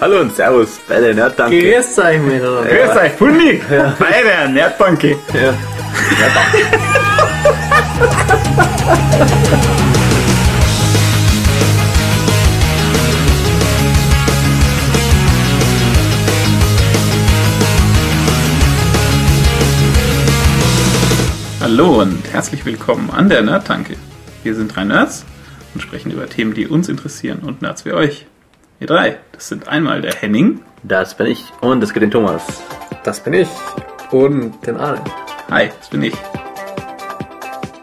Hallo und Servus bei der Nerddanke. Grüß euch miteinander. Grüß euch, Fundi! Bei der Nerdbanke. Ja. Hallo und herzlich willkommen an der Nerdtanke. Wir sind drei Nerds und sprechen über Themen, die uns interessieren und Nerds wie euch. Wir drei, das sind einmal der Henning. Das bin ich und das geht den Thomas. Das bin ich. Und den Arne. Hi, das bin ich.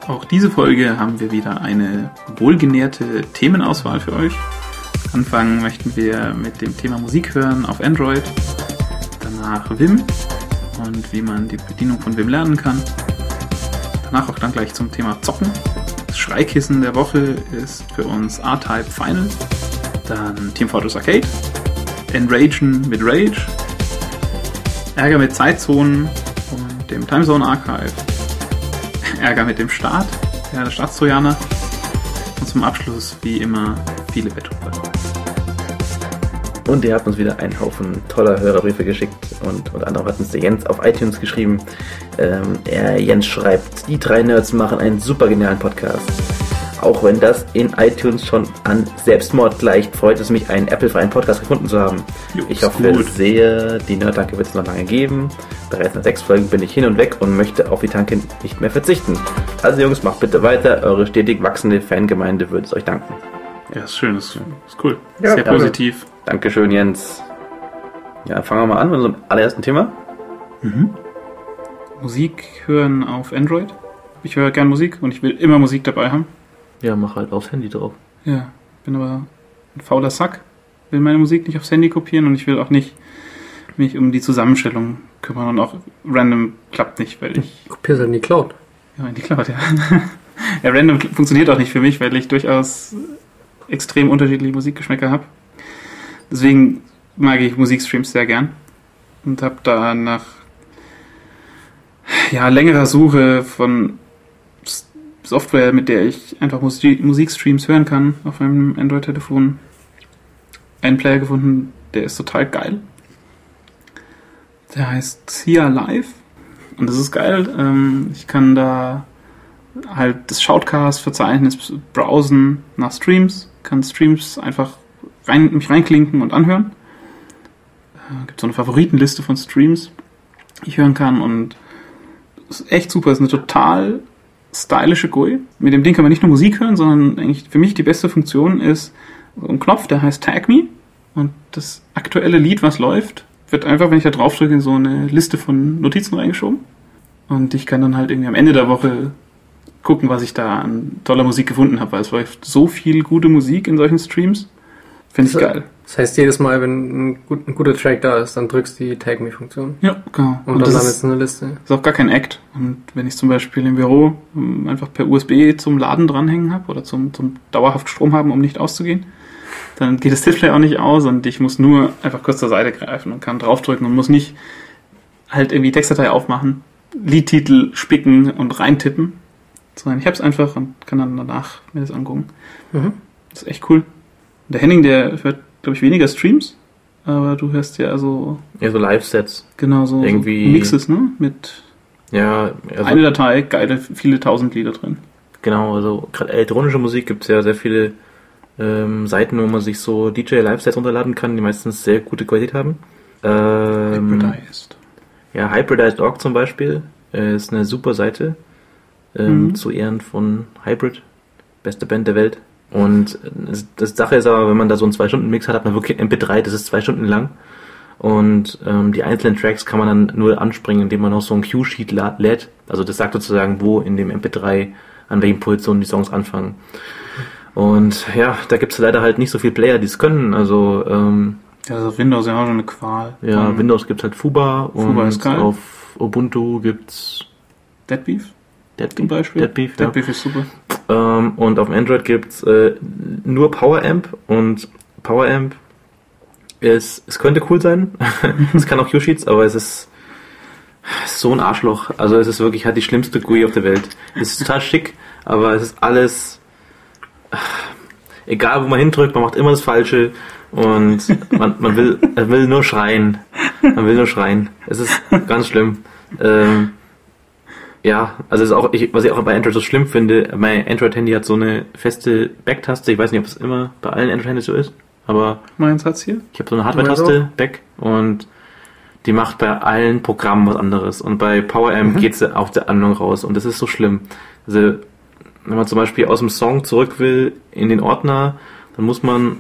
Auch diese Folge haben wir wieder eine wohlgenährte Themenauswahl für euch. Anfangen möchten wir mit dem Thema Musik hören auf Android, danach Vim und wie man die Bedienung von Vim lernen kann. Danach auch dann gleich zum Thema Zocken. Das Schreikissen der Woche ist für uns R-Type Final. Dann Team Fortress Arcade. Enragen mit Rage. Ärger mit Zeitzonen und dem Timezone Archive. Ärger mit dem Staat, ja, der Staatstrojaner. Und zum Abschluss, wie immer, viele Bettruhe. Und ihr habt uns wieder einen Haufen toller Hörerbriefe geschickt und unter anderem hat uns der Jens auf iTunes geschrieben. Ähm, er, Jens schreibt, die drei Nerds machen einen super genialen Podcast. Auch wenn das in iTunes schon an Selbstmord gleicht, freut es mich, einen Apple-freien Podcast gefunden zu haben. Jo, ich hoffe gut. sehr, die Nerdtanke wird es noch lange geben. Bereits nach sechs Folgen bin ich hin und weg und möchte auf die Tanke nicht mehr verzichten. Also Jungs, macht bitte weiter. Eure stetig wachsende Fangemeinde würde es euch danken. Ja, ist schön, ist, ist cool. Ja, Sehr danke. positiv. Dankeschön, Jens. Ja, fangen wir mal an mit unserem allerersten Thema. Musik hören auf Android. Ich höre gern Musik und ich will immer Musik dabei haben. Ja, mach halt aufs Handy drauf. Ja, bin aber ein fauler Sack. Will meine Musik nicht aufs Handy kopieren und ich will auch nicht mich um die Zusammenstellung kümmern und auch random klappt nicht, weil ich Kopier's halt in die Cloud. Ja, in die Cloud, ja. ja, Random funktioniert auch nicht für mich, weil ich durchaus extrem unterschiedliche Musikgeschmäcker habe. Deswegen mag ich Musikstreams sehr gern und habe da nach ja, längerer Suche von Software, mit der ich einfach Musi- Musikstreams hören kann auf meinem Android-Telefon, einen Player gefunden, der ist total geil. Der heißt Sia Live. Und das ist geil. Ähm, ich kann da halt das Shoutcast-Verzeichnis browsen nach Streams, kann Streams einfach rein, mich reinklinken und anhören. Äh, gibt so eine Favoritenliste von Streams, die ich hören kann und ist echt super. Ist eine total stylische GUI. Mit dem Ding kann man nicht nur Musik hören, sondern eigentlich für mich die beste Funktion ist so ein Knopf, der heißt Tag Me und das aktuelle Lied, was läuft, wird einfach, wenn ich da drauf drücke, in so eine Liste von Notizen reingeschoben. Und ich kann dann halt irgendwie am Ende der Woche gucken, was ich da an toller Musik gefunden habe, weil es läuft so viel gute Musik in solchen Streams. Finde ich So. geil. Das heißt, jedes Mal, wenn ein, gut, ein guter Track da ist, dann drückst du die Tag Me-Funktion. Ja, genau. Und, Und, dann es in der Liste. ist auch gar kein Act. Und wenn ich zum Beispiel im Büro ähm, einfach per USB zum Laden dranhängen habe oder zum, zum dauerhaft Strom haben, um nicht auszugehen, dann geht das Display auch nicht aus und ich muss nur einfach kurz zur Seite greifen und kann draufdrücken und muss nicht halt irgendwie Textdatei aufmachen, Liedtitel spicken und reintippen, sondern ich habe es einfach und kann dann danach mir das angucken. Mhm. Das ist echt cool. Der Henning, der hört, glaube ich, weniger Streams, aber du hörst ja so Ja, so Live-Sets. genau so, Irgendwie- so Mixes, ne? Mit Ja, also, eine Datei, geile, viele tausend Lieder drin. genau, also gerade elektronische Musik gibt es ja sehr viele ähm, Seiten, wo man sich so DJ-Live-Sets runterladen kann, die meistens sehr gute Qualität haben. Ähm, Hybridized. Ja, Hybridized.org zum Beispiel äh, ist eine super Seite ähm, Mhm. zu Ehren von Hybrid, beste Band der Welt. Und das, Sache ist aber, wenn man da so einen 2-Stunden-Mix hat, hat man wirklich ein MP3, das ist zwei Stunden lang. Und ähm, die einzelnen Tracks kann man dann nur anspringen, indem man noch so ein Cue-Sheet lädt. Also das sagt sozusagen, wo in dem MP3 an welchen Positionen die Songs anfangen. Und ja, da gibt's leider halt nicht so viele Player, die es können. Also ähm, Ja, also Windows ja auch schon eine Qual. ja, Ähm, Windows gibt's halt Fuba Fuba und ist geil. auf Ubuntu gibt's Deadbeef Deadbeef, zum Beispiel. Deadbeef, ja. Deadbeef ist super. Ähm, und auf dem Android gibt's äh, nur PowerAmp und PowerAmp ist, es könnte cool sein. es kann auch Q-Sheets, aber es ist so ein Arschloch. Also es ist wirklich halt die schlimmste GUI auf der Welt. Es ist total schick, aber es ist alles egal, wo man hindrückt, man macht immer das Falsche und man, man will, will nur schreien. Man will nur schreien. Es ist ganz schlimm. Ähm, ja, also ist auch, ich, was ich auch bei Android so schlimm finde, mein Android-Handy hat so eine feste Back-Taste. Ich weiß nicht, ob es immer bei allen Android-Handys so ist, aber Meins hat's hier. ich habe so eine Hardware-Taste, Back, und die macht bei allen Programmen was anderes. Und bei PowerAmp Mhm. geht sie auf der Anwendung raus. Und das ist so schlimm. Also, wenn man zum Beispiel aus dem Song zurück will in den Ordner, dann muss man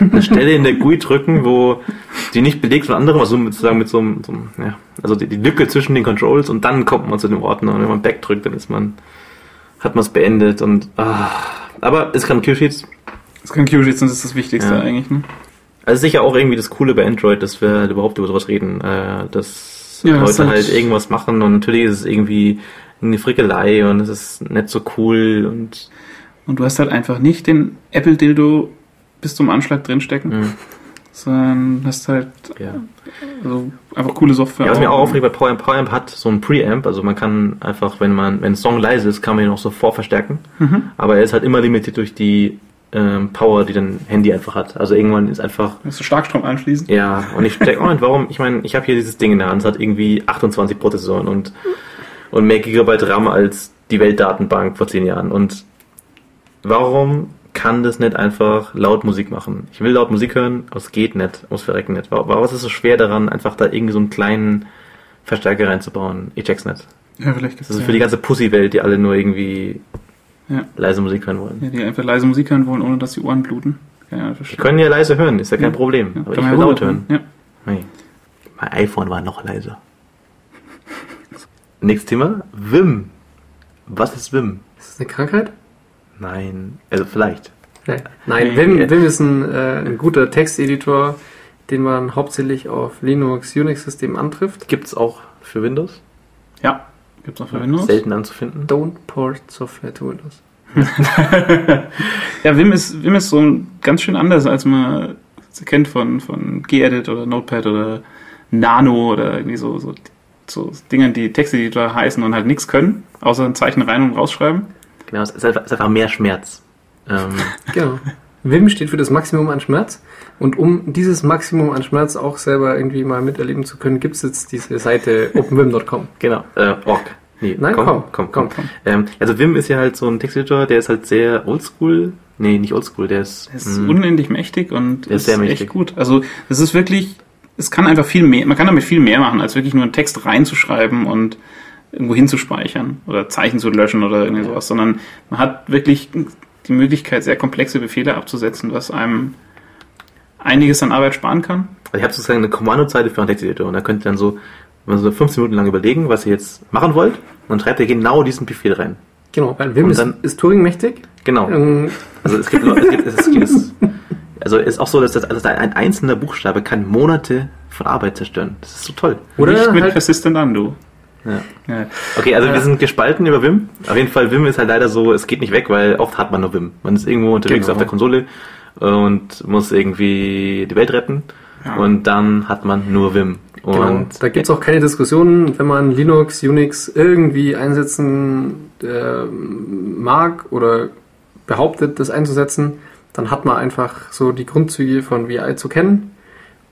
eine Stelle in der GUI drücken, wo die nicht belegt von anderem, also sozusagen mit so einem, so einem ja, also die, die Lücke zwischen den Controls und dann kommt man zu dem Ordner. Und wenn man Back drückt, dann ist man, hat man es beendet und, ah, aber es kann Q-Sheets, Das kann Q-Sheets und das ist das Wichtigste Ja. eigentlich, ne? also sicher auch irgendwie das Coole bei Android, dass wir halt überhaupt über sowas reden, äh, dass Ja, das Leute ist- halt irgendwas machen und natürlich ist es irgendwie eine Frickelei und es ist nicht so cool und Und du hast halt einfach nicht den Apple-Dildo bis zum Anschlag drinstecken, mh, sondern hast halt ja. also einfach coole Software. Ja, was mir auch aufregt bei PowerAmp, PowerAmp hat so ein Preamp, also man kann einfach, wenn man, wenn ein Song leise ist, kann man ihn auch so vorverstärken, Mhm. aber er ist halt immer limitiert durch die ähm, Power, die dein Handy einfach hat. Also irgendwann ist einfach Musst du Starkstrom anschließen? Ja, und ich denke, Moment, warum? Ich meine, ich habe hier dieses Ding in der Hand, es hat irgendwie 28 Prozessoren und, und mehr Gigabyte RAM als die Weltdatenbank vor 10 Jahren. Und warum kann das nicht einfach laut Musik machen? Ich will laut Musik hören, aber es geht nicht, muss verrecken nicht. Wa- Warum ist es so schwer daran, einfach da irgendwie so einen kleinen Verstärker reinzubauen? Ich check's nicht. Ja, vielleicht gibt's Das ist ja, für die ganze Pussy-Welt, die alle nur irgendwie Ja. leise Musik hören wollen. ja, die einfach leise Musik hören wollen, ohne dass die Ohren bluten. Kann ja Die können ja leise hören, ist ja kein Ja. Problem. Ja, aber kann ich will ja laut hören. Ja. Nee. Mein iPhone war noch leiser. Nächstes Thema. Vim. Was ist Vim? Ist das eine Krankheit? Nein. Also vielleicht. Nee. Nein. Vim, Vim ist ein, äh, ein guter Texteditor, den man hauptsächlich auf Linux, Unix-Systemen antrifft. Gibt's auch für Windows? Ja, gibt's auch für Windows. Selten anzufinden. Don't port Software to Windows. ja, Vim ist, Vim ist so ein- ganz schön anders, als man es kennt von, von Gedit oder Notepad oder Nano oder irgendwie so, so, so Dingern, die Texteditor heißen und halt nichts können, außer ein Zeichen rein und rausschreiben. Genau, es ist einfach, es ist einfach mehr Schmerz. Ähm, Genau. Vim steht für das Maximum an Schmerz. Und um dieses Maximum an Schmerz auch selber irgendwie mal miterleben zu können, gibt es jetzt diese Seite openvim.com. genau. Äh, Org. Nee, Nein, komm, komm, komm, komm. komm. Ähm, also Vim ist ja halt so ein Texteditor, der ist halt sehr oldschool. Nee, nicht oldschool, der ist. Es ist mh, unendlich mächtig und Der ist sehr mächtig. echt gut. Also es ist wirklich, es kann einfach viel mehr, man kann damit viel mehr machen, als wirklich nur einen Text reinzuschreiben und irgendwo hinzuspeichern oder Zeichen zu löschen oder irgendwie Ja. sowas, sondern man hat wirklich die Möglichkeit, sehr komplexe Befehle abzusetzen, was einem einiges an Arbeit sparen kann. Also ich habe sozusagen eine Kommandozeile für einen Texteditor und da könnt ihr dann so, wenn ihr so 15 Minuten lang überlegen, was ihr jetzt machen wollt, und dann schreibt ihr genau diesen Befehl rein. Genau, weil Und ist, ist Turing-mächtig. Genau. Ähm, Also es gibt, Leute- es gibt, es gibt es, also es ist auch so, dass das, also ein einzelner Buchstabe kann Monate von Arbeit zerstören. Das ist so toll. Oder Nicht mit halt- Persistent Undo. Ja. Okay, also wir sind gespalten über Vim. Auf jeden Fall, Vim ist halt leider so, es geht nicht weg, weil oft hat man nur Vim. Man ist irgendwo unterwegs Genau. auf der Konsole und muss irgendwie die Welt retten Ja. und dann hat man nur Vim. Genau. Und Da gibt es auch keine Diskussionen, wenn man Linux, Unix irgendwie einsetzen äh, mag oder behauptet, das einzusetzen, dann hat man einfach so die Grundzüge von VI zu kennen.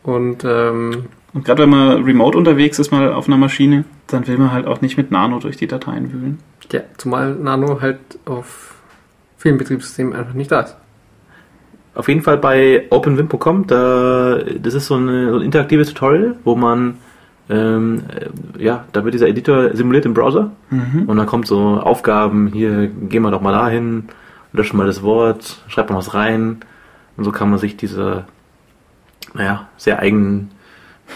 Und ähm, Und gerade wenn man remote unterwegs ist, mal auf einer Maschine, dann will man halt auch nicht mit Nano durch die Dateien wühlen. ja, zumal Nano halt auf vielen Betriebssystemen einfach nicht da ist. Auf jeden Fall bei openvim.com, da, das ist so, eine, so ein interaktives Tutorial, wo man, ähm, äh, ja, da wird dieser Editor simuliert im Browser Mhm. und dann kommt so Aufgaben, hier, gehen wir doch mal dahin, löschen mal das Wort, schreibt mal was rein und so kann man sich diese, naja, sehr eigenen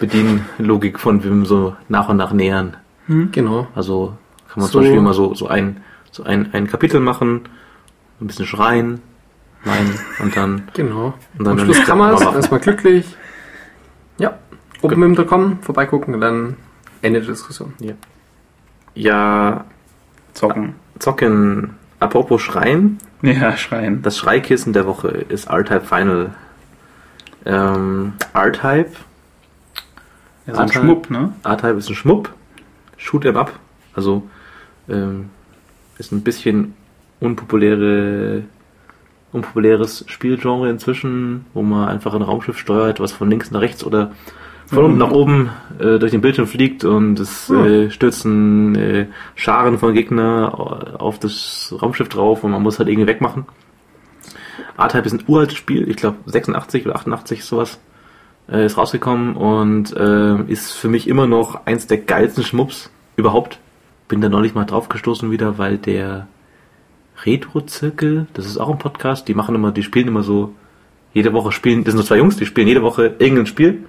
Bedienlogik von Vim so nach und nach nähern. Mhm. Genau. Also kann man So. zum Beispiel immer so, so ein, so ein, ein Kapitel machen, ein bisschen schreien, nein, und dann Genau. Und dann Am Schluss kann man es, mal erstmal glücklich. Ja, openvim.com, vorbeigucken und dann Ende der Diskussion. Ja, Zocken. zocken. Apropos Schreien, Ja, schreien. das Schreikissen der Woche ist R-Type Final. Ähm, R-Type, Ja, so ein. Schmupp, ne? R-Type ist ein Schmupp, shoot em up, also ähm, ist ein bisschen unpopuläre unpopuläres Spielgenre inzwischen, wo man einfach ein Raumschiff steuert, was von links nach rechts oder von unten nach oben äh, durch den Bildschirm fliegt und es äh, stürzen äh, Scharen von Gegner auf das Raumschiff drauf und man muss halt irgendwie wegmachen. R-Type ist ein uraltes Spiel, ich glaube 86 oder 88 sowas, äh, ist rausgekommen und äh, ist für mich immer noch eins der geilsten Schmups überhaupt. Bin da neulich mal drauf gestoßen wieder, weil der Retro-Zirkel, das ist auch ein Podcast, die machen immer, die spielen immer so, jede Woche spielen, das sind so zwei Jungs, die spielen jede Woche irgendein Spiel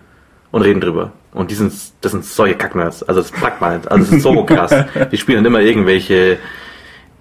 und reden drüber. Und die sind, das sind solche Kacknerds. Also das packt man, also das ist so krass. Die spielen dann immer irgendwelche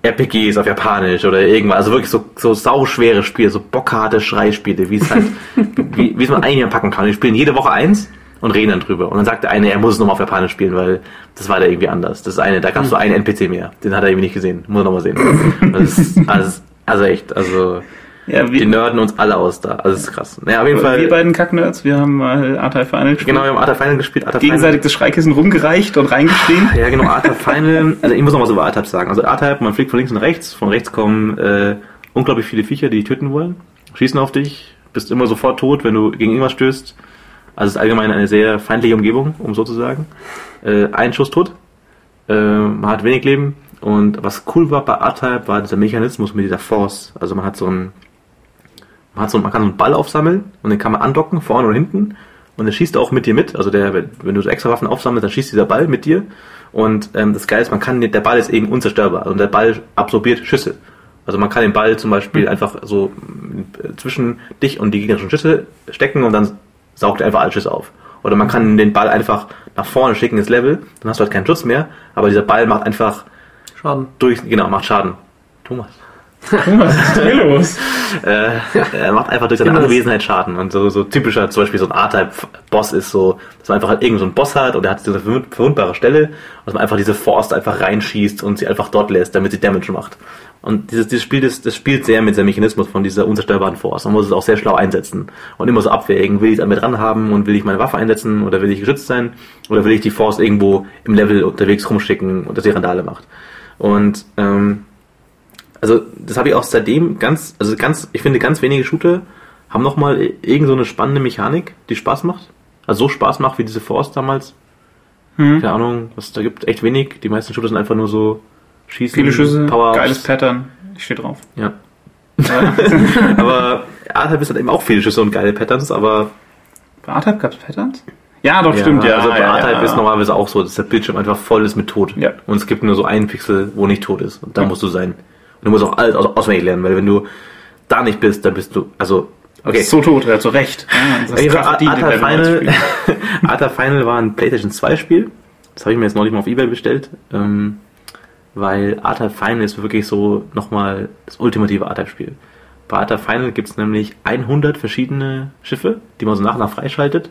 RPGs auf Japanisch oder irgendwas. Also wirklich so, so sauschwere Spiele, so bockharte Schreispiele, wie es halt, wie, wie es man eigentlich packen kann. Die spielen jede Woche eins und reden dann drüber. Und dann sagt der eine, er muss es nochmal auf Japanisch spielen, weil das war da irgendwie anders. Das eine, da gab es so einen NPC mehr. Den hat er irgendwie nicht gesehen. Muss er nochmal sehen. Das ist, also, also echt, also Ja, die wir, nerden uns alle aus da. Also das ist krass. Naja, auf jeden Fall. wir beiden Kacknerds, wir haben mal R-Type Final gespielt. Genau, wir haben Art Final gespielt. Art Gegenseitig das Schreikissen rumgereicht und reingeschrien. Ja, genau, R-Type Final. Also ich muss noch was über R-Type sagen. Also R-Type, man fliegt von links nach rechts. Von rechts kommen äh, unglaublich viele Viecher, die dich töten wollen. Schießen auf dich. Bist immer sofort tot, wenn du gegen irgendwas stößt. Also es ist allgemein eine sehr feindliche Umgebung, um so zu sagen. Äh, ein Schuss tot. Äh, man hat wenig Leben. Und was cool war bei R-Type, war dieser Mechanismus mit dieser Force. Also man hat so ein man, so, man kann so einen Ball aufsammeln und den kann man andocken, vorne oder hinten. Und der schießt auch mit dir mit. Also der, wenn du so extra Waffen aufsammelst, dann schießt dieser Ball mit dir. Und ähm, das Geile ist, man kann, der Ball ist eben unzerstörbar. Und der Ball absorbiert Schüsse. Also man kann den Ball zum Beispiel einfach so äh, zwischen dich und die gegnerischen Schüsse stecken und dann saugt er einfach alle Schüsse auf. Oder man kann den Ball einfach nach vorne schicken ins Level, dann hast du halt keinen Schutz mehr, aber dieser Ball macht einfach Schaden. durch, genau, macht Schaden. Thomas. Was ist hier los? Äh, er macht einfach durch seine Genau. Anwesenheit Schaden. Und so, so typischer, zum Beispiel so ein A-Type-Boss ist so, dass man einfach halt irgend so einen Boss hat und der hat diese verwund- verwundbare Stelle, und dass man einfach diese Force einfach reinschießt und sie einfach dort lässt, damit sie Damage macht. Und dieses, dieses Spiel, das, das spielt sehr mit dem Mechanismus von dieser unzerstörbaren Force. Man muss es auch sehr schlau einsetzen. Und immer so abwägen, will ich es an mir dran haben und will ich meine Waffe einsetzen oder will ich geschützt sein oder will ich die Force irgendwo im Level unterwegs rumschicken und dass sie Randale macht. Und ähm, also das habe ich auch seitdem ganz, also ganz, ich finde ganz wenige Shooter haben nochmal irgend so eine spannende Mechanik, die Spaß macht. Also so Spaß macht wie diese Force damals. Hm. Keine Ahnung, was da gibt, echt wenig. Die meisten Shooter sind einfach nur so schießen, Viele Schüsse, Power-Ups. geiles Pattern. Ich stehe drauf. Ja. Ja. aber R-Type ist halt eben auch viele Schüsse und geile Patterns, aber Bei R-Type gab es Patterns? Ja, doch, stimmt, ja. Also bei ja, R-Type ja. ist normalerweise auch so, dass der Bildschirm einfach voll ist mit Tod. Ja. Und es gibt nur so einen Pixel, wo nicht tot ist. Und da Ja. musst du sein. Du musst auch alles aus- auswendig lernen, weil wenn du da nicht bist, dann bist du, also, okay. So tot, hat so recht. Ja, das Ata den Level Final. Ata Final war ein PlayStation 2 Spiel. Das habe ich mir jetzt neulich mal auf Ebay bestellt. Ähm, weil Ata Final ist wirklich so nochmal das ultimative Ata-Spiel. Bei Ata Final gibt es nämlich 100 verschiedene Schiffe, die man so nach und nach freischaltet.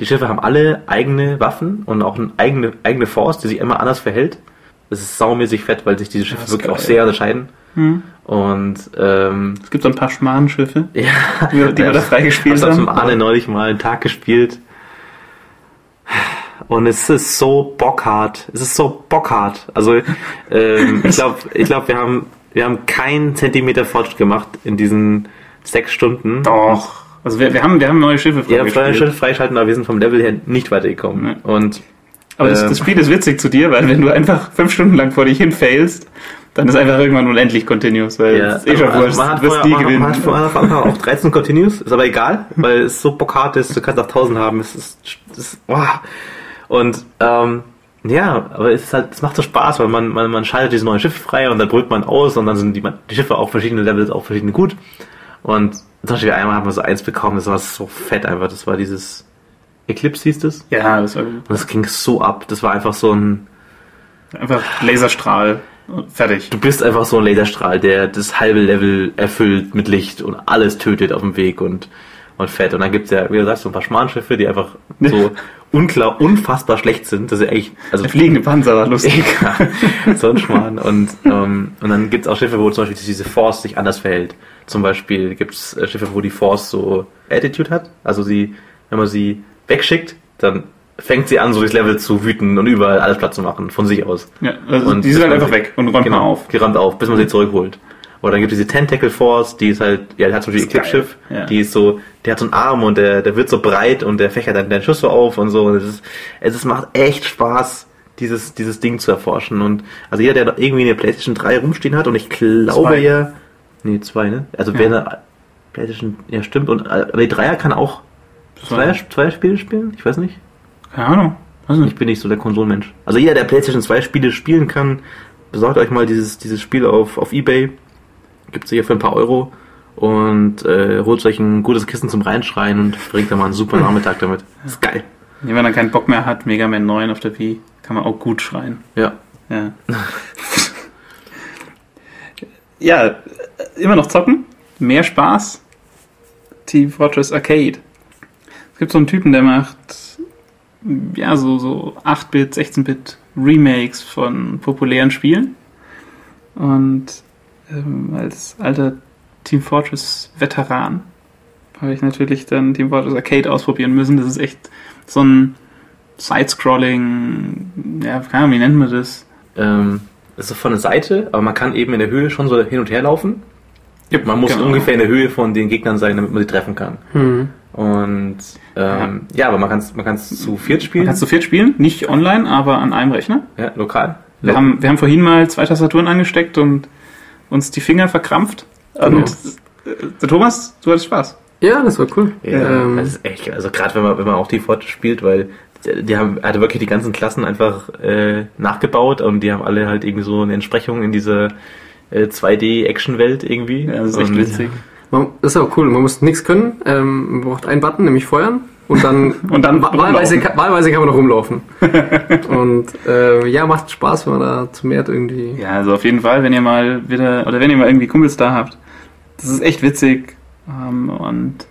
Die Schiffe haben alle eigene Waffen und auch eine eigene, eigene Force, die sich immer anders verhält. Das ist saumäßig fett, weil sich diese Schiffe ist wirklich auch sehr unterscheiden. Hm. Und ähm, Es gibt so ein paar Schmarrnschiffe, ja, die, wir da freigespielt ich habe haben. Arne neulich mal einen Tag gespielt. Und es ist so bockhart. Es ist so bockhart. Also ähm, ich glaube, ich glaub, wir haben wir haben keinen Zentimeter Fortschritt gemacht in diesen sechs Stunden. Doch. Also wir, wir, haben, wir haben neue Schiffe Ja, freie freigespielt. Schritt freischalten, aber wir sind vom Level her nicht weitergekommen. Nee. Und Aber das, Ähm. das Spiel ist witzig zu dir, weil wenn du einfach fünf Stunden lang vor dich hin failst, dann ist einfach irgendwann unendlich Continuous, weil ja, es ist eh schon wurscht, man hat wirst vorher, nie gewinnen. man hat von Anfang an auch 13 Continues, ist aber egal, weil es so bockhart ist, du kannst auch 1000 haben, es ist, es ist oh. und ähm, ja, aber es ist halt, es macht so Spaß, weil man, man, man schaltet diese neuen Schiffe frei und dann brüllt man aus und dann sind die, die Schiffe auch verschiedene Levels, auch verschiedene gut. Und zum Beispiel einmal haben wir so eins bekommen, das war so fett einfach, das war dieses Eclipse hieß das. ja, das war gut. Und das ging so ab. Das war einfach so ein, Einfach Laserstrahl. Fertig. du bist einfach so ein Laserstrahl, der das halbe Level erfüllt mit Licht und alles tötet auf dem Weg und, und fett. Und dann gibt's ja, wie du sagst, so ein paar Schmarrnschiffe, die einfach so unklar, unfassbar schlecht sind. Das ist ja echt, also Der fliegende Panzer war lustig. Egal. so ein Schmarrn. Und, ähm, und dann gibt's auch Schiffe, wo zum Beispiel diese Force sich anders verhält. Zum Beispiel gibt's äh, Schiffe, wo die Force so Attitude hat. Also sie, wenn man sie wegschickt, dann fängt sie an, so durchs Level zu wüten und überall alles platt zu machen, von sich aus. Ja, also Und die sind halt einfach weg und räumt genau, mal auf. Gerammt auf, bis man sie zurückholt. Oder dann gibt es diese Tentacle Force, die ist halt, ja, die hat zum Beispiel Eclipse Schiff, geil. Ja. die ist so, der hat so einen Arm und der, der wird so breit und der fächert dann den Schuss so auf und so. Und es ist, es ist, macht echt Spaß, dieses, dieses Ding zu erforschen. Und also jeder, der irgendwie eine PlayStation 3 rumstehen hat, und ich glaube Zwei. ja, nee, zwei, ne? Also Ja. wer eine PlayStation, ja stimmt, und äh, aber die Dreier kann auch zwei, zwei Spiele spielen? Ich weiß nicht. Keine Ahnung. Weiß Ich nicht. bin nicht so der Konsolenmensch. Also jeder, der PlayStation 2 Spiele spielen kann, besorgt euch mal dieses, dieses Spiel auf, auf Ebay. Gibt's hier für ein paar Euro. Und äh, holt euch ein gutes Kissen zum Reinschreien und verbringt da mal einen super Nachmittag damit. ist geil. Wenn man dann keinen Bock mehr hat, Mega Man 9 auf der Wii, kann man auch gut schreien. Ja. Ja. ja, immer noch zocken. Mehr Spaß. Team Fortress Arcade. Es gibt so einen Typen, der macht ja so, so 8-Bit, 16-Bit Remakes von populären Spielen. Und ähm, als alter Team Fortress Veteran habe ich natürlich dann Team Fortress Arcade ausprobieren müssen. Das ist echt so ein Side-Scrolling, ja, keine Ahnung, wie nennt man das? Ähm, das ist von der Seite, aber man kann eben in der Höhe schon so hin und her laufen. Man muss Genau. ungefähr in der Höhe von den Gegnern sein, damit man sie treffen kann. Hm. Und ähm, ja. aber man kann es man kann's zu viert spielen. Man kann zu viert spielen, nicht online, aber an einem Rechner. ja, lokal. Wir, haben, wir haben vorhin mal zwei Tastaturen angesteckt und uns die Finger verkrampft. Genau. Und äh, der Thomas, du hattest Spaß. Ja, das war cool. Ja, ähm, das ist echt, also gerade wenn man, wenn man auch die Fort spielt, weil die, haben, er hatte wirklich die ganzen Klassen einfach äh, nachgebaut und die haben alle halt irgendwie so eine Entsprechung in diese äh, 2D-Action-Welt irgendwie. Ja, das ist echt und, witzig. Man, das ist auch cool. Man muss nichts können. Ähm, man braucht einen Button, nämlich feuern. Und dann, Und dann wa- wahlweise, wahlweise kann man noch rumlaufen. und äh, ja, macht Spaß, wenn man da zu mehr irgendwie. Ja, also auf jeden Fall, wenn ihr mal wieder, oder wenn ihr mal irgendwie Kumpels da habt. Das ist echt witzig. Ähm, und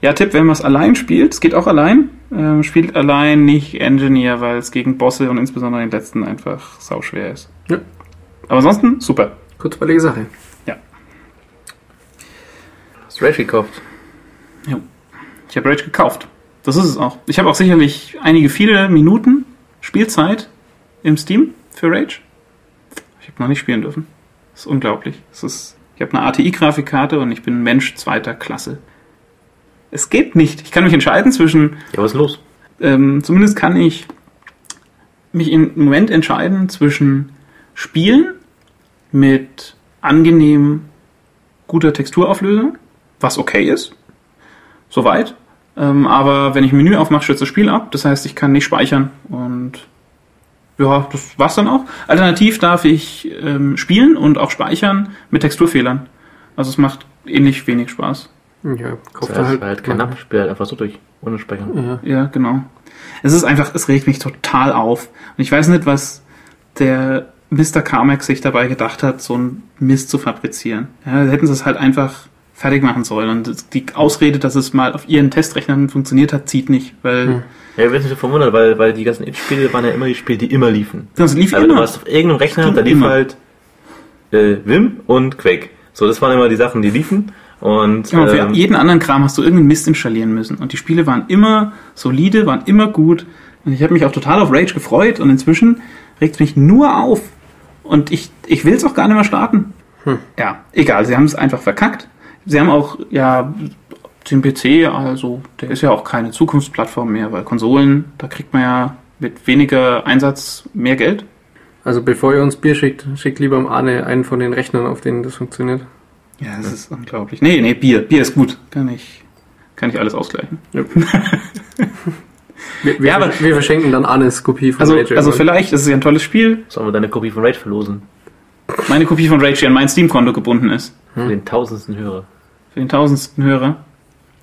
ja, Tipp, wenn man es allein spielt, es geht auch allein, ähm, spielt allein nicht Engineer, weil es gegen Bosse und insbesondere den letzten einfach sauschwer ist. Ja. Aber ansonsten super. Kurzweilige Sache. Hast Rage gekauft? Ich habe Rage gekauft. Das ist es auch. Ich habe auch sicherlich einige viele Minuten Spielzeit im Steam für Rage. Ich habe noch nicht spielen dürfen. Das ist unglaublich. Das ist, ich habe eine ATI-Grafikkarte und ich bin Mensch zweiter Klasse. Es geht nicht. Ich kann mich entscheiden zwischen, Ja, was ist los? ähm, zumindest kann ich mich im Moment entscheiden zwischen Spielen mit angenehm guter Texturauflösung, was okay ist, soweit. Ähm, aber wenn ich ein Menü aufmache, stürzt das Spiel ab. Das heißt, ich kann nicht speichern und ja, das war's dann auch. Alternativ darf ich ähm, spielen und auch speichern mit Texturfehlern. Also es macht ähnlich wenig Spaß. Ja, kauft Das heißt, halt. halt kein Nap, spielt halt einfach so durch, ohne Speichern. Ja. Ja, genau. Es ist einfach, es regt mich total auf. Und ich weiß nicht, was der Mr. Carmack sich dabei gedacht hat, so ein Mist zu fabrizieren. Ja, da hätten sie es halt einfach fertig machen sollen. Und die Ausrede, dass es mal auf ihren Testrechnern funktioniert hat, zieht nicht, weil Hm. Ja, ich bin nicht so verwundert, weil, weil die ganzen It-Spiele waren ja immer die Spiele, die immer liefen. das lief Also du immer. warst auf irgendeinem Rechner, da lief immer. halt äh, Vim und Quake. So, das waren immer die Sachen, die liefen. Und und für ähm, jeden anderen Kram hast du irgendeinen Mist installieren müssen. Und die Spiele waren immer solide, waren immer gut. Und ich habe mich auch total auf Rage gefreut. Und inzwischen regt es mich nur auf. Und ich, ich will es auch gar nicht mehr starten. Ja, egal, sie haben es einfach verkackt. Sie haben auch, ja, den PC, also der ist ja auch keine Zukunftsplattform mehr, weil Konsolen, da kriegt man ja mit weniger Einsatz mehr Geld. Also bevor ihr uns Bier schickt, schickt lieber am Arne einen von den Rechnern, auf denen das funktioniert. Ja, das ist unglaublich. Nee, nee, Bier. Bier ist gut. Kann ich, kann ich alles ausgleichen. Wir, wir, Ja, aber- wir verschenken dann Arnes Kopie von Also, Rage also vielleicht ist es ja ein tolles Spiel. sollen wir deine Kopie von Rage verlosen? Meine Kopie von Rage, die an mein Steam-Konto gebunden ist. Für den tausendsten Hörer. Für den tausendsten Hörer.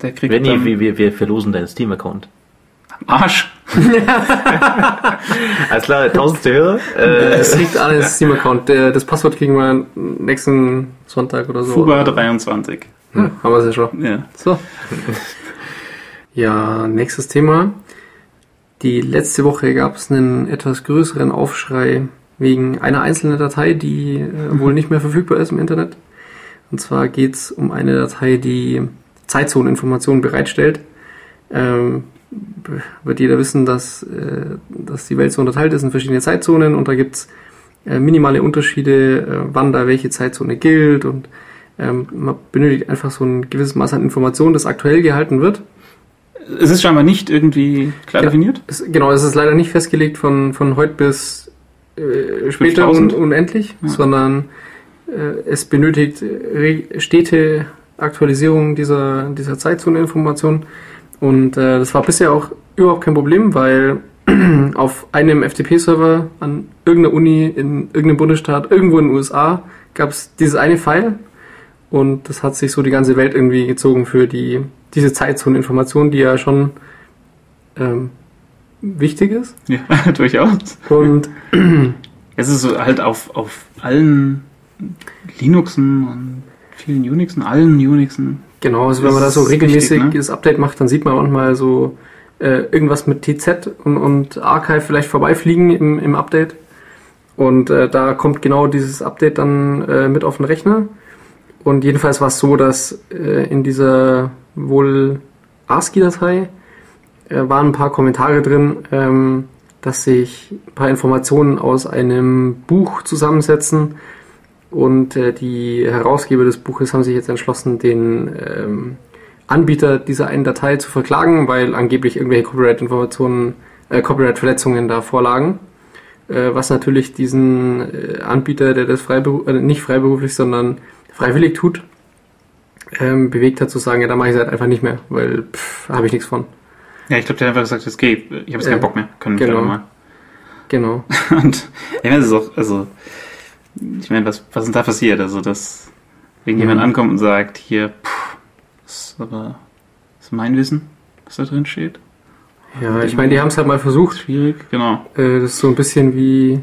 Der kriegt Wenn dann wir, wir, wir verlosen deinen Steam-Account. Arsch. Alles klar, der tausendste Hörer. Äh, Es liegt Arnes Steam-Account. Der- Das Passwort kriegen wir nächsten Sonntag oder so. Fuba 23. Ja, haben wir es ja schon. Ja. So. Ja, nächstes Thema. Die letzte Woche gab es einen etwas größeren Aufschrei wegen einer einzelnen Datei, die äh, wohl nicht mehr verfügbar ist im Internet. Und zwar geht es um eine Datei, die Zeitzoneninformationen bereitstellt. Ähm, wird jeder wissen, dass, äh, dass die Welt so unterteilt ist in verschiedene Zeitzonen und da gibt's äh, minimale Unterschiede, äh, wann da welche Zeitzone gilt und ähm, man benötigt einfach so ein gewisses Maß an Informationen, das aktuell gehalten wird. Es ist scheinbar nicht irgendwie klar Ja. definiert. Es, genau, es ist leider nicht festgelegt von, von heute bis äh, später 5000. un, unendlich, Ja. sondern es benötigt re- stete Aktualisierung dieser, dieser Zeitzoneinformation. Und äh, das war bisher auch überhaupt kein Problem, weil auf einem FTP-Server an irgendeiner Uni in irgendeinem Bundesstaat irgendwo in den USA gab es dieses eine File und das hat sich so die ganze Welt irgendwie gezogen für die diese Zeitzoneinformation, die ja schon ähm, wichtig ist. Ja, durchaus. Und Es ist so halt auf, auf allen Linuxen und vielen Unixen, allen Unixen. genau, also wenn man da Das so regelmäßig wichtig, ne? das Update macht, dann sieht man manchmal so äh, irgendwas mit TZ und, und Archive vielleicht vorbeifliegen im, im Update. Und äh, da kommt genau dieses Update dann äh, mit auf den Rechner. Und jedenfalls war es so, dass äh, in dieser wohl ASCII-Datei äh, waren ein paar Kommentare drin, ähm, dass sich ein paar Informationen aus einem Buch zusammensetzen. Und äh, die Herausgeber des Buches haben sich jetzt entschlossen, den ähm, Anbieter dieser einen Datei zu verklagen, weil angeblich irgendwelche Copyright-Informationen, äh, Copyright-Verletzungen da vorlagen. Äh, was natürlich diesen äh, Anbieter, der das freiberu äh, nicht freiberuflich, sondern freiwillig tut, ähm, bewegt hat zu sagen, ja, da mache ich es halt einfach nicht mehr, weil pff, habe ich nichts von. Ja, ich glaube, der hat einfach gesagt, es geht. Ich habe jetzt keinen Bock mehr. Können wir genau. genau. mal. Genau. Und ich meine, es ist auch, also, ich meine, was, was ist da passiert? Also, dass irgendjemand Mhm. ankommt und sagt, hier, pff, das ist aber, ist mein Wissen, was da drin steht. Ja, ich meine, die haben es halt mal versucht. Schwierig, genau. Äh, das ist so ein bisschen wie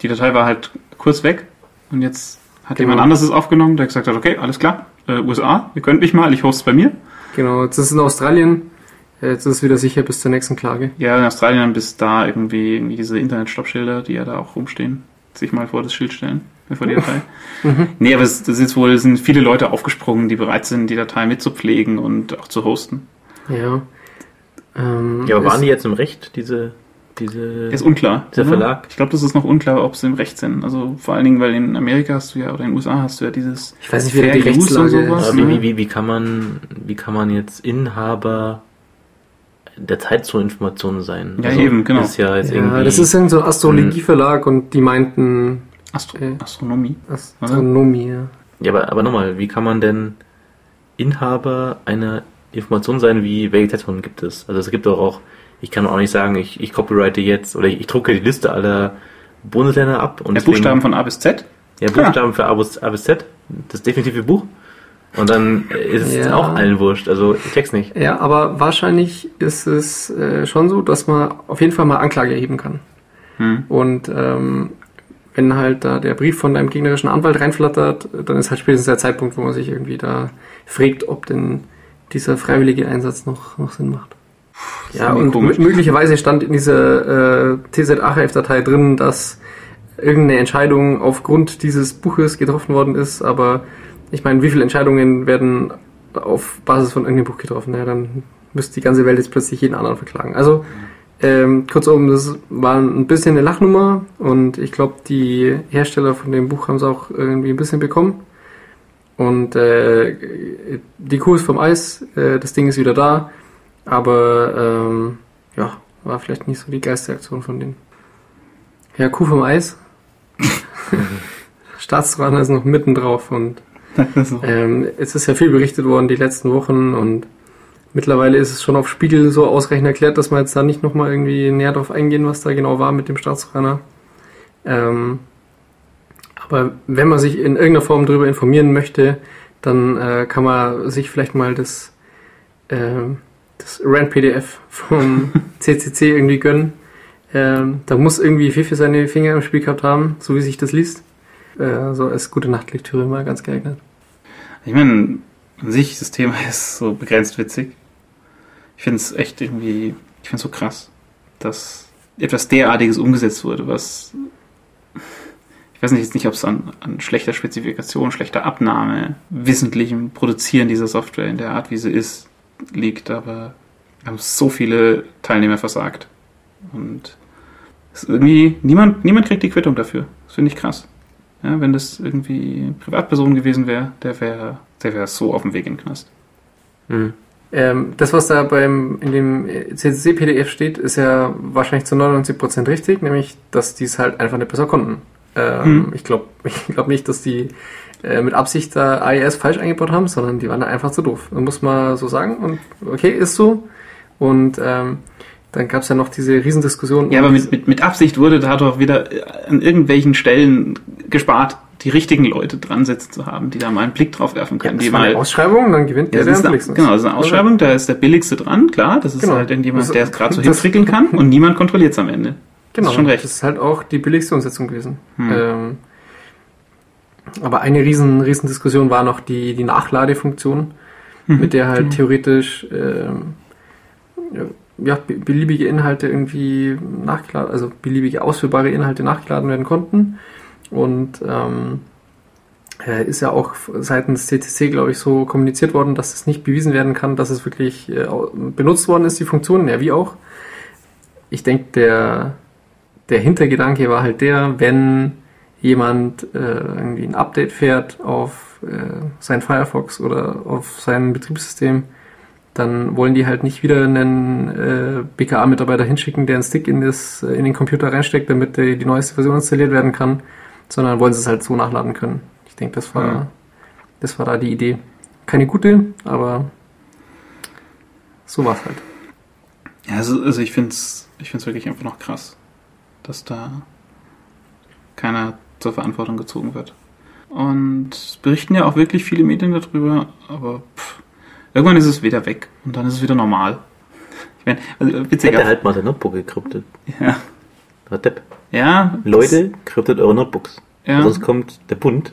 die Datei war halt kurz weg und jetzt hat Genau. jemand anderes es aufgenommen, der gesagt hat, okay, alles klar, äh, USA, ihr könnt mich mal, ich hoste es bei mir. Genau, jetzt ist es in Australien. Jetzt ist es wieder sicher bis zur nächsten Klage. Ja, in Australien bis da irgendwie, irgendwie diese Internetstoppschilder, die ja da auch rumstehen, sich mal vor das Schild stellen, äh, vor die Datei. Mhm. Nee, aber es, das ist jetzt wohl, es sind viele Leute aufgesprungen, die bereit sind, die Datei mitzupflegen und auch zu hosten. Ja. Ähm, Ja, aber waren die jetzt im Recht, diese, diese, Ist unklar. dieser oder? Verlag? Ich glaube, das ist noch unklar, ob sie im Recht sind. Also vor allen Dingen, weil in Amerika hast du ja, oder in den USA hast du ja dieses Ich weiß nicht, wie die Fair Use Rechtslage und sowas, ist. Aber wie, ne? wie, wie, wie kann man, wie kann man jetzt Inhaber der Zeitzoneinformationen sein? Ja, eben, genau. Das ist ja jetzt Ja, irgendwie. das ist irgend so ein Astrologieverlag und die meinten Astro Okay. Astronomie. Astronomie. Ja. Ja, aber, aber nochmal, wie kann man denn Inhaber einer Information sein, wie welche Zeitzonen gibt es? Also es gibt doch auch, ich kann auch nicht sagen, ich, ich copyrighte jetzt oder ich, ich drucke die Liste aller Bundesländer ab und Der deswegen- Buchstaben von A bis Z. ja, Buchstaben für A bis, A bis Z, das definitive Buch. Und dann ist es Ja. auch allen wurscht. Also ich check's nicht. ja, aber wahrscheinlich ist es äh, schon so, dass man auf jeden Fall mal Anklage erheben kann. Hm. Und ähm, wenn halt da der Brief von deinem gegnerischen Anwalt reinflattert, dann ist halt spätestens der Zeitpunkt, wo man sich irgendwie da fragt, ob denn dieser freiwillige Einsatz noch, noch Sinn macht. Ja, und komisch. möglicherweise stand in dieser äh, TZ-Archive-Datei drin, dass irgendeine Entscheidung aufgrund dieses Buches getroffen worden ist, aber ich meine, wie viele Entscheidungen werden auf Basis von irgendeinem Buch getroffen? Ja, dann müsste die ganze Welt jetzt plötzlich jeden anderen verklagen. Also, ähm, kurzum, das war ein bisschen eine Lachnummer und ich glaube, die Hersteller von dem Buch haben es auch irgendwie ein bisschen bekommen. Und äh, die Kuh ist vom Eis, äh, das Ding ist wieder da, aber ähm, ja, war vielleicht nicht so die geilste Aktion von denen. Ja, Kuh vom Eis. Staatstrojaner ist noch mitten drauf und ähm, es ist ja viel berichtet worden die letzten Wochen und mittlerweile ist es schon auf Spiegel so ausreichend erklärt, dass wir jetzt da nicht nochmal irgendwie näher drauf eingehen, was da genau war mit dem Staatstrojaner. Ähm, aber wenn man sich in irgendeiner Form darüber informieren möchte, dann äh, kann man sich vielleicht mal das, ähm, das Rand-PDF vom CCC irgendwie gönnen. Ähm, da muss irgendwie Fifi seine Finger im Spiel gehabt haben, so wie sich das liest. Äh, so als gute Nachtlektüre mal ganz geeignet. ich meine, an sich, das Thema ist so begrenzt witzig. Ich finde es echt irgendwie, ich finde es so krass, dass etwas derartiges umgesetzt wurde, was ich weiß nicht, jetzt nicht, ob es an, an schlechter Spezifikation, schlechter Abnahme, wissentlichem Produzieren dieser Software in der Art, wie sie ist, liegt, aber wir haben so viele Teilnehmer versagt. Und irgendwie, niemand, niemand kriegt die Quittung dafür. Das finde ich krass. Ja, wenn das irgendwie Privatperson gewesen wäre, der wäre der wäre so auf dem Weg in den Knast. Mhm. Ähm, das, was da beim in dem CCC-PDF steht, ist ja wahrscheinlich zu 99% richtig, nämlich, dass die es halt einfach nicht besser konnten. Ähm, hm. Ich glaube ich glaub nicht, dass die äh, mit Absicht da AES falsch eingebaut haben, sondern die waren da einfach zu doof. Das muss man so sagen. Und okay, ist so. Und ähm, dann gab es ja noch diese Riesendiskussion. Ja, aber mit, mit, mit Absicht wurde da doch wieder äh, an irgendwelchen Stellen gespart, die richtigen Leute dran sitzen zu haben, die da mal einen Blick drauf werfen können. Ja, die mal eine Ausschreibung, dann gewinnt der, der am billigsten Genau, das ist eine Ausschreibung, da ist der billigste dran, klar, das ist genau. halt irgendjemand, der es gerade so hinfrickeln kann und niemand kontrolliert es am Ende. Genau, das ist, schon recht. das ist halt auch die billigste Umsetzung gewesen. Hm. Ähm, aber eine riesen, riesen Diskussion war noch die, die Nachladefunktion, mhm. mit der halt mhm. theoretisch ähm, ja, beliebige Inhalte irgendwie nachgeladen, also beliebige ausführbare Inhalte nachgeladen werden konnten. Und ähm, ist ja auch seitens CTC, glaube ich, so kommuniziert worden, dass es nicht bewiesen werden kann, dass es wirklich äh, benutzt worden ist, die Funktion, ja, wie auch. Ich denke, der, der Hintergedanke war halt der, wenn jemand äh, irgendwie ein Update fährt auf äh, sein Firefox oder auf sein Betriebssystem, dann wollen die halt nicht wieder einen äh, BKA-Mitarbeiter hinschicken, der einen Stick in, das, äh, in den Computer reinsteckt, damit die, die neueste Version installiert werden kann, sondern wollen sie es halt so nachladen können. Ich denke, das war, ja. das war da die Idee. Keine gute, aber so war es halt. Ja, also, also ich finde es ich find's wirklich einfach noch krass, dass da keiner zur Verantwortung gezogen wird. Und berichten ja auch wirklich viele Medien darüber, aber pff, Irgendwann ist es wieder weg und dann ist es wieder normal. Ich meine, also witzig. Hätte halt mal sein Notebook gekryptet. Ja. Depp. Ja. Leute, kryptet eure Notebooks. Ja. Sonst kommt der Bund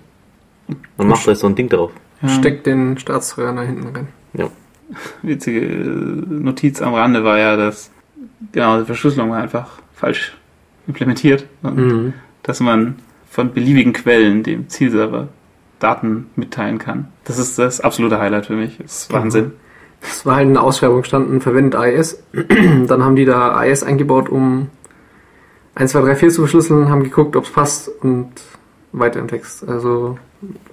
und macht euch so ein Ding drauf. Ja. Steckt den Staatstrojaner da hinten rein. Ja. Witzige Notiz am Rande war ja, dass genau die Verschlüsselung war einfach falsch implementiert und mhm. dass man von beliebigen Quellen dem Zielserver Daten mitteilen kann. Das ist das absolute Highlight für mich. Das ist Wahnsinn. Es war halt eine Ausschreibung standen, verwendet AES. Dann haben die da AES eingebaut, um 1, 2, 3, 4 zu verschlüsseln, haben geguckt, ob es passt und weiter im Text. Also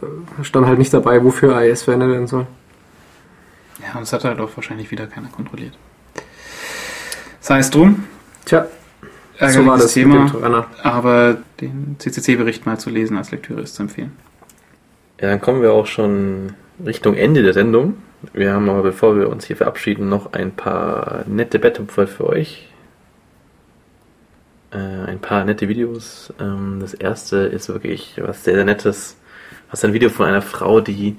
äh, stand halt nicht dabei, wofür AES verwendet werden soll. Ja, und das hat halt auch wahrscheinlich wieder keiner kontrolliert. Das heißt drum. Tja, so war das Thema. Aber den CCC-Bericht mal zu lesen als Lektüre ist zu empfehlen. Ja, dann kommen wir auch schon Richtung Ende der Sendung. Wir haben aber, bevor wir uns hier verabschieden, noch ein paar nette Betthupfer für euch. Äh, ein paar nette Videos. Ähm, das erste ist wirklich was sehr, sehr Nettes. Ist ein Video von einer Frau, die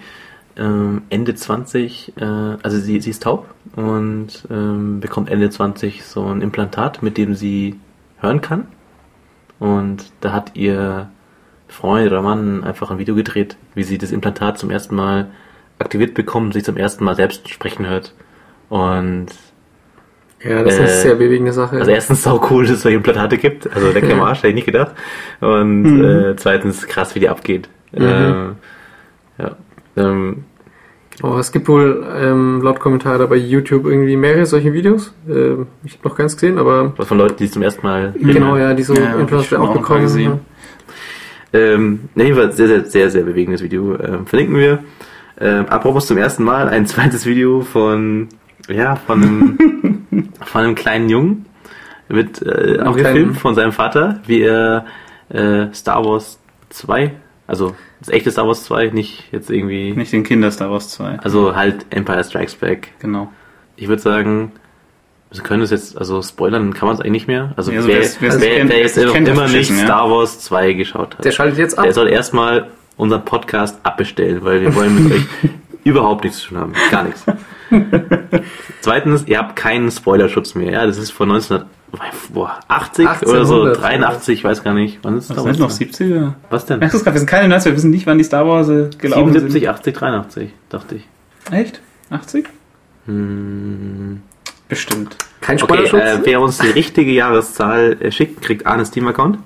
ähm, Ende 20, äh, also sie, sie ist taub und ähm, bekommt Ende 20 so ein Implantat, mit dem sie hören kann. Und da hat ihr Freund oder Mann einfach ein Video gedreht, wie sie das Implantat zum ersten Mal aktiviert bekommen, sich zum ersten Mal selbst sprechen hört. Und ja, das äh, ist eine sehr bewegende Sache. Also erstens sau cool, dass es solche Implantate gibt. Also der am Arsch, hätte ich nicht gedacht. Und mhm. äh, zweitens krass, wie die abgeht. Mhm. Ähm, ja. Ähm, oh, es gibt wohl ähm, laut Kommentare bei YouTube irgendwie mehrere solche Videos. Äh, ich habe noch keins gesehen, aber. Was von Leuten, die zum ersten Mal. Genau, ja, die so ja, Implantate auch bekommen. Gesehen. Ähm, jedenfalls sehr, sehr, sehr, sehr bewegendes Video. Ähm, verlinken wir. Ähm, apropos zum ersten Mal ein zweites Video von, ja, von einem, von einem kleinen Jungen. Wird äh, auch gefilmt von seinem Vater, wie er äh, Star Wars 2, also das echte Star Wars 2, nicht jetzt irgendwie. Nicht den Kinder Star Wars 2. Also halt Empire Strikes Back. Genau. Ich würde sagen, wir können es jetzt, also spoilern kann man es eigentlich nicht mehr. Also, also wer, wer, wer, wer, wer jetzt immer nicht ja? Star Wars 2 geschaut hat, der schaltet jetzt ab. Der soll erstmal unseren Podcast abbestellen, weil wir wollen mit euch überhaupt nichts zu tun haben. Gar nichts. Zweitens, ihr habt keinen Spoilerschutz mehr. Ja, das ist von 1980 oder so, 83, ich weiß gar nicht. Wann ist das? sind noch 70er? Was denn? Gerade, wir sind keine Nerds, wir wissen nicht, wann die Star Wars äh, gelaufen 77, sind. 80, 83, dachte ich. Echt? 80? Hm. Bestimmt. Kein Spoilerschutz? Okay, äh, wer uns die richtige Jahreszahl äh, schickt, kriegt A, einen Steam-Account.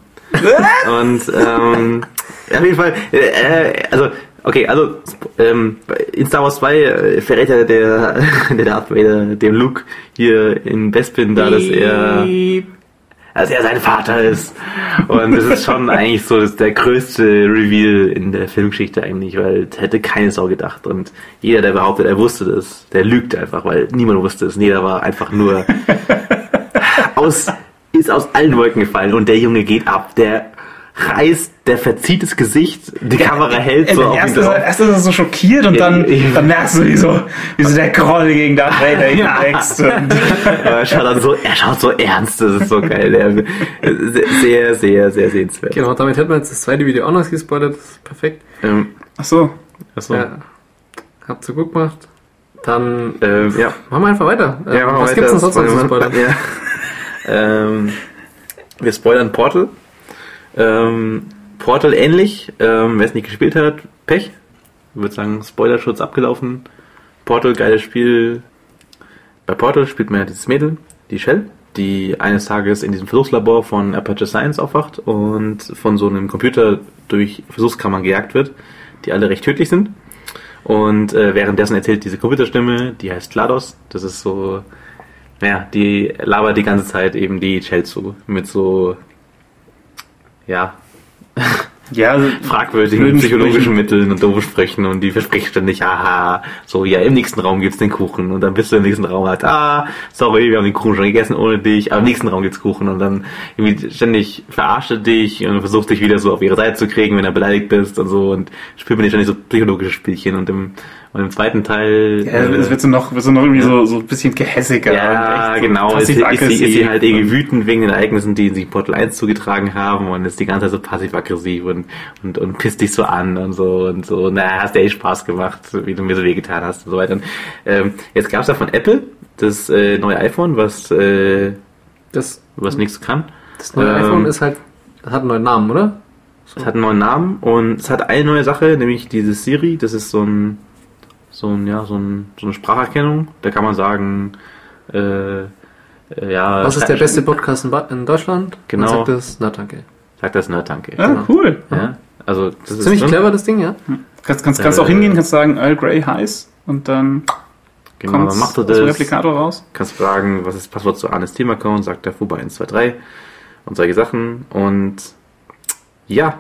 Und ähm, auf jeden Fall, äh, also, okay, also ähm, in Star Wars 2 äh, verrät ja der, der Darth Vader dem Luke hier in Bespin da, dass er dass er sein Vater ist. Und das ist schon eigentlich so das der größte Reveal in der Filmgeschichte eigentlich, weil das hätte keine Sau gedacht. Und jeder, der behauptet, er wusste das, der lügt einfach, weil niemand wusste es. Jeder war einfach nur aus, ist aus allen Wolken gefallen und der Junge geht ab. Der reißt, der verzieht das Gesicht, die Kamera hält so auf ihn erst, ist er, erst ist er so schockiert und dann, Ja. dann merkst du, wie so, wie so der Groll gegen Darth Vader ihn wächst. Und Aber er schaut dann so, er schaut so ernst, das ist so geil. Der, sehr, sehr, sehr sehenswert. Genau, damit hätten wir jetzt das zweite Video auch noch gespoilert. Das ist perfekt. Ähm, Ach so. achso. Ja. Habt ihr gut gemacht. Dann Ähm, ja. machen wir einfach weiter. Ähm, Ja, wir was weiter. gibt's denn sonst noch zu Spoilern. spoilern? Ja. ähm, wir spoilern Portal. Ähm, Portal ähnlich. Ähm, Wer es nicht gespielt hat, Pech. Ich würde sagen, Spoilerschutz abgelaufen. Portal, geiles Spiel. Bei Portal spielt man ja dieses Mädel, die Shell, die eines Tages in diesem Versuchslabor von Aperture Science aufwacht und von so einem Computer durch Versuchskammern gejagt wird, die alle recht tödlich sind. Und äh, währenddessen erzählt diese Computerstimme, die heißt GLaDOS, das ist so, naja, die labert die ganze Zeit eben die Shell zu, mit so, ja, Ja, also, fragwürdigen psychologischen. Mitteln und doofen Sprüchen und die verspricht ständig, aha, so, ja, im nächsten Raum gibt's den Kuchen. Und dann bist du im nächsten Raum halt, ah, sorry, wir haben den Kuchen schon gegessen ohne dich, aber im nächsten Raum gibt's Kuchen. Und dann irgendwie ständig verarscht er dich und versucht dich wieder so auf ihre Seite zu kriegen, wenn er beleidigt bist und so und spielt dir ständig so psychologische Spielchen und im, und im zweiten Teil, ja, äh, es wird so noch, wird so noch irgendwie so, so ein bisschen gehässiger. ja, und echt so genau. Ist sie, ist, sie, ist sie halt irgendwie wütend wegen den Ereignissen, die sich in Portal 1 zugetragen haben und ist die ganze Zeit so passiv-aggressiv und, und, und pisst dich so an und so und so. Na, hast dir echt Spaß gemacht, wie du mir so wehgetan hast und so weiter. Und, ähm, jetzt gab's ja von Apple das äh, neue iPhone, was, äh, Das, was nichts kann. das neue Ähm, iPhone ist halt, hat einen neuen Namen, oder? Es hat einen neuen Namen und es hat eine neue Sache, nämlich dieses Siri. Das ist so ein, so ein, ja, so, ein, so eine Spracherkennung. Da kann man sagen, äh, äh, ja. Was ist der beste Podcast in, Ba- in Deutschland? Genau. Dann sagt das, na danke. Sagt das Nerd, danke. Ah, genau. cool. Ja, also das ist Ziemlich drin. clever, das Ding, ja? Kannst, kannst, kannst Äh, auch hingehen, kannst sagen Earl Grey heiß und dann Genau, kommt dann macht er aus dem das. Replikator raus. Kannst fragen, was ist das Passwort zu Arnes Team-Account, sagt er Fuba 123 und solche Sachen. Und ja,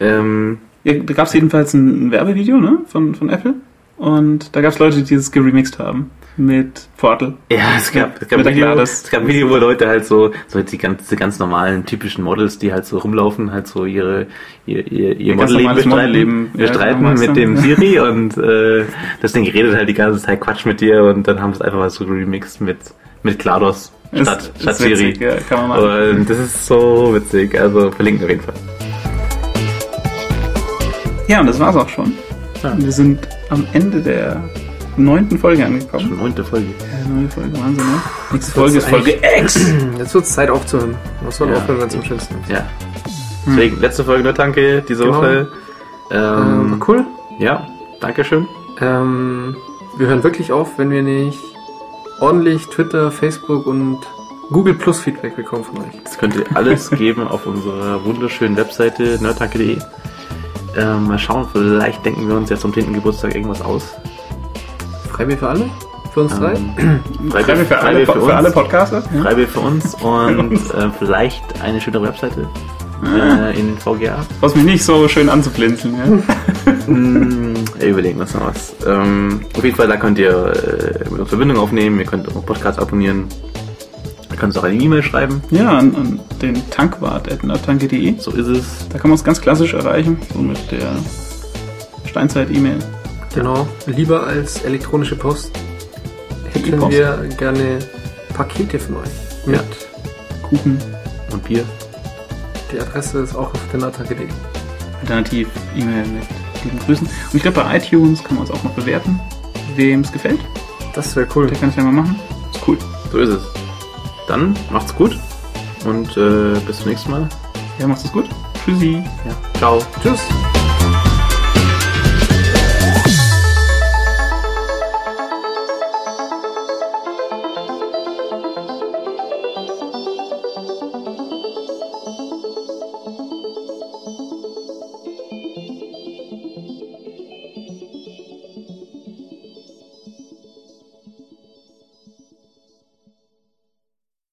ähm, Ja, da gab es jedenfalls ein, ein Werbevideo ne, von, von Apple und da gab es Leute, die das geremixed haben mit Portal. ja, es gab, es gab, ein Video, es gab ein Video, wo Leute halt so, so die ganz, diese ganz normalen, typischen Models, die halt so rumlaufen, halt so ihre, ihr, ihr, ihr Modelleben bestreiten, ja, bestreiten genau, mit dem Siri und äh, das Ding redet halt die ganze Zeit Quatsch mit dir und dann haben sie es einfach mal so geremixed mit, mit GLaDOS statt, Ist- statt ist Siri. witzig, ja, kann man machen. Und das ist so witzig, also verlinken auf jeden Fall. Ja, und das war's auch schon. Ja. Wir sind am Ende der neunten Folge angekommen. Schon neunte Folge. Ja, neue Folge, Wahnsinn, ne? Nächste Folge ist ist Folge X. Jetzt wird es Zeit aufzuhören. Was soll Ja. aufhören, wenn es am schönsten ist? Ja. Deswegen, letzte Folge nur Danke diese Genau. Woche. Ähm, Ähm, war cool. ja, Dankeschön. Ähm, wir hören wirklich auf, wenn wir nicht ordentlich Twitter, Facebook und Google Plus Feedback bekommen von euch. Das könnt ihr alles geben auf unserer wunderschönen Webseite nerdtanke.de. Ähm, mal schauen, vielleicht denken wir uns jetzt zum 10. Geburtstag irgendwas aus. Freibier für alle? Für uns drei? Ähm, Freibier für, alle, Freibier für, uns. alle Podcaster. Ja. Freibier für uns und äh, vielleicht eine schöne Webseite äh, in VGA. Was mich nicht so schön anzublinzeln. Ja. Hm, überlegen wir uns noch was. Ähm, auf jeden Fall, da könnt ihr äh, mit uns Verbindung aufnehmen, ihr könnt unseren Podcast abonnieren. Ihr könnt uns auch eine E-Mail schreiben. ja, an, an den tankwart.nerdtanke.de. So ist es. Da kann man uns ganz klassisch erreichen, so mit der Steinzeit-E-Mail. Genau. Lieber als elektronische Post hätten E-Post. wir gerne Pakete von euch. Mit Kuchen, Und Bier. die Adresse ist auch auf der alternativ E-Mail mit lieben Grüßen. Und ich glaube, bei iTunes kann man uns auch noch bewerten. Wem es gefällt, Das wäre cool. der kann es ja mal machen. Ist cool. So ist es. Dann macht's gut und äh, bis zum nächsten Mal. Ja, macht es gut. Tschüssi. Ja. Ciao. Tschüss.